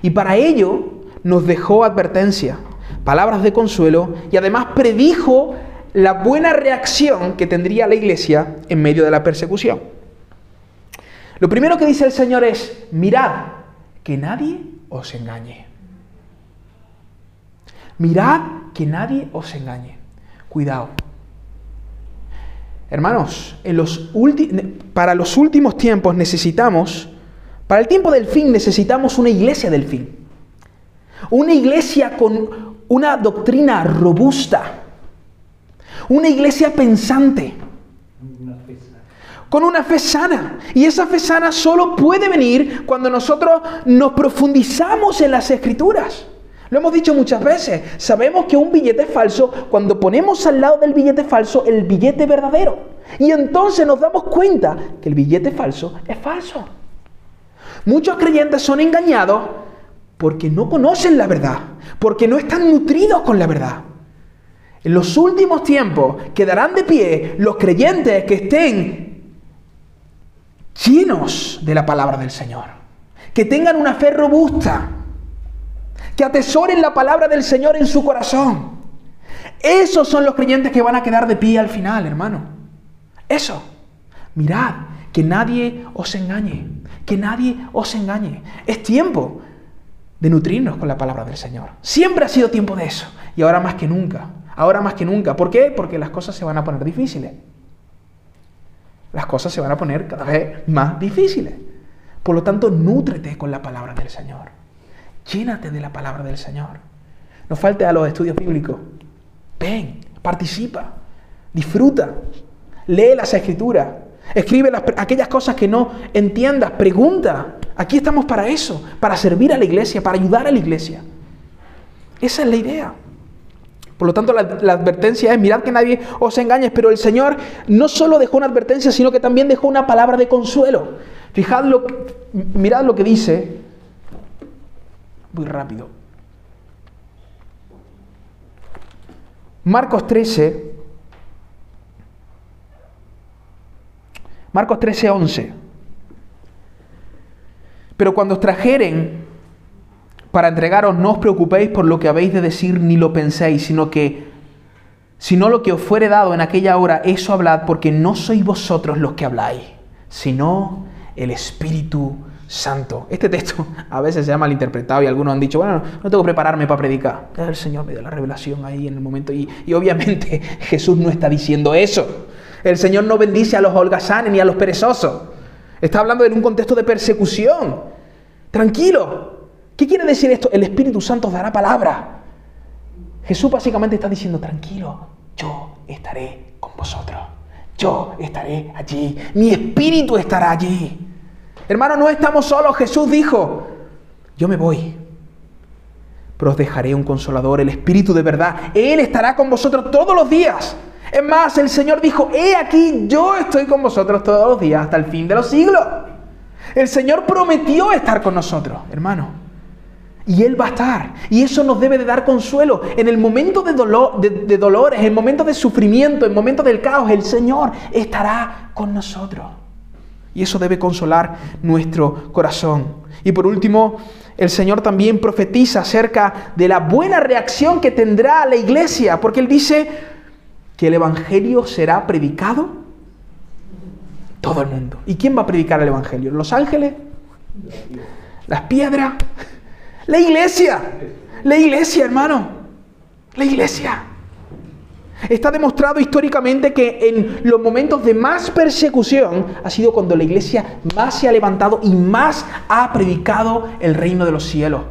y para ello nos dejó advertencia, palabras de consuelo y además predijo la buena reacción que tendría la iglesia en medio de la persecución. Lo primero que dice el Señor es, mirad que nadie os engañe. Mirad que nadie os engañe. Cuidado. Hermanos, para los últimos tiempos necesitamos, para el tiempo del fin necesitamos una iglesia del fin. Una iglesia con una doctrina robusta. Una iglesia pensante. Con una fe sana. Y esa fe sana solo puede venir cuando nosotros nos profundizamos en las escrituras. Lo hemos dicho muchas veces. Sabemos que un billete es falso cuando ponemos al lado del billete falso el billete verdadero. Y entonces nos damos cuenta que el billete falso es falso. Muchos creyentes son engañados porque no conocen la verdad, porque no están nutridos con la verdad. En los últimos tiempos quedarán de pie los creyentes que estén llenos de la palabra del Señor, que tengan una fe robusta, que atesoren la palabra del Señor en su corazón. Esos son los creyentes que van a quedar de pie al final, hermano. Eso. Mirad, que nadie os engañe, que nadie os engañe. Es tiempo de nutrirnos con la palabra del Señor. Siempre ha sido tiempo de eso. Y ahora más que nunca. Ahora más que nunca. ¿Por qué? Porque las cosas se van a poner difíciles. Las cosas se van a poner cada vez más difíciles. Por lo tanto, nútrete con la palabra del Señor. Llénate de la palabra del Señor. No falte a los estudios bíblicos. Ven, participa, disfruta, lee las escrituras, escribe aquellas cosas que no entiendas, pregunta. Aquí estamos para eso, para servir a la iglesia, para ayudar a la iglesia. Esa es la idea. Por lo tanto, la, la, advertencia es, mirad que nadie os engañe, pero el Señor no solo dejó una advertencia, sino que también dejó una palabra de consuelo. Fijad lo, mirad lo que dice muy rápido. Marcos 13. Marcos 13, 11. Pero cuando os trajeren para entregaros, no os preocupéis por lo que habéis de decir ni lo penséis, sino que, sino lo que os fuere dado en aquella hora, eso hablad, porque no sois vosotros los que habláis, sino el Espíritu santo. Este texto a veces se ha malinterpretado y algunos han dicho, bueno, no tengo que prepararme para predicar. El Señor me dio la revelación ahí en el momento. Y, obviamente Jesús no está diciendo eso. El Señor no bendice a los holgazanes ni a los perezosos. Está hablando en un contexto de persecución. Tranquilo. ¿Qué quiere decir esto? El Espíritu Santo dará palabra. Jesús básicamente está diciendo, tranquilo, yo estaré con vosotros. Yo estaré allí. Mi espíritu estará allí. Hermano, no estamos solos. Jesús dijo, yo me voy, pero os dejaré un consolador, el Espíritu de verdad. Él estará con vosotros todos los días. Es más, el Señor dijo, he aquí, yo estoy con vosotros todos los días hasta el fin de los siglos. El Señor prometió estar con nosotros, hermano. Y Él va a estar. Y eso nos debe de dar consuelo. En el momento de, dolor, de, dolores, en el momento de sufrimiento, en el momento del caos, el Señor estará con nosotros. Y eso debe consolar nuestro corazón. Y por último, el Señor también profetiza acerca de la buena reacción que tendrá la iglesia, porque Él dice que el Evangelio será predicado todo el mundo. ¿Y quién va a predicar el Evangelio? ¿Los ángeles? ¿Las piedras? La iglesia. La iglesia, hermano. La iglesia. Está demostrado históricamente que en los momentos de más persecución ha sido cuando la iglesia más se ha levantado y más ha predicado el reino de los cielos.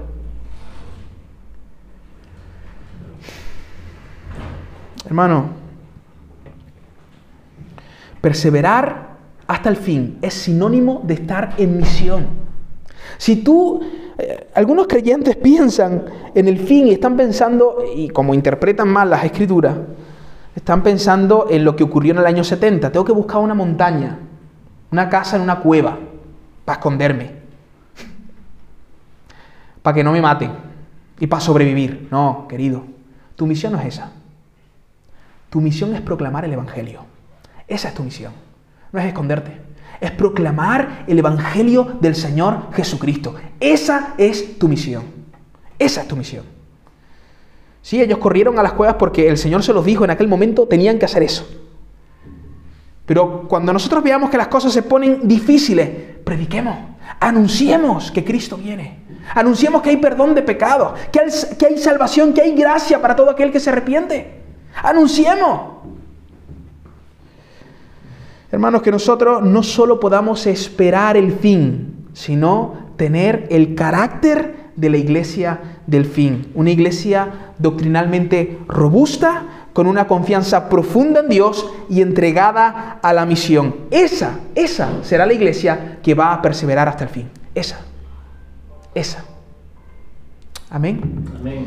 Hermano, perseverar hasta el fin es sinónimo de estar en misión. Si tú eh, algunos creyentes piensan en el fin y están pensando, y como interpretan mal las escrituras, están pensando en lo que ocurrió en el año 70. Tengo que buscar una montaña, una casa en una cueva, para esconderme, para que no me maten y para sobrevivir. No, querido, tu misión no es esa. Tu misión es proclamar el Evangelio. Esa es tu misión. No es esconderte. Es proclamar el Evangelio del Señor Jesucristo. Esa es tu misión. Esa es tu misión. Sí, ellos corrieron a las cuevas porque el Señor se los dijo en aquel momento, tenían que hacer eso. Pero cuando nosotros veamos que las cosas se ponen difíciles, prediquemos, anunciemos que Cristo viene, anunciemos que hay perdón de pecados, que hay, que hay salvación, que hay gracia para todo aquel que se arrepiente. Anunciemos. Hermanos, que nosotros no solo podamos esperar el fin, sino tener el carácter de la iglesia del fin. Una iglesia doctrinalmente robusta, con una confianza profunda en Dios y entregada a la misión. Esa, esa será la iglesia que va a perseverar hasta el fin. Esa, esa. Amén. Amén.